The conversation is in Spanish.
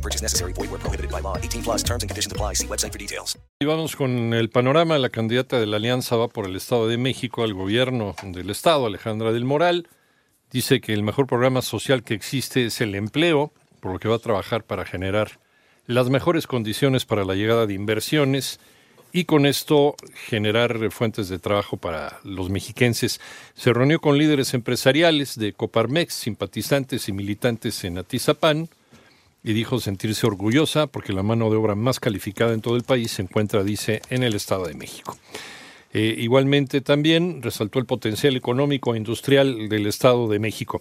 No purchase necessary. Void where prohibited by law. 18 plus terms and conditions apply. See website for details. Y vamos con el panorama. La candidata de la Alianza va por el Estado de México al gobierno del Estado, Alejandra del Moral. Dice que el mejor programa social que existe es el empleo, por lo que va a trabajar para generar las mejores condiciones para la llegada de inversiones y con esto generar fuentes de trabajo para los mexiquenses. Se reunió con líderes empresariales de Coparmex, simpatizantes y militantes en Atizapán y dijo sentirse orgullosa porque la mano de obra más calificada en todo el país se encuentra, dice, en el Estado de México. Eh, igualmente también resaltó el potencial económico e industrial del Estado de México.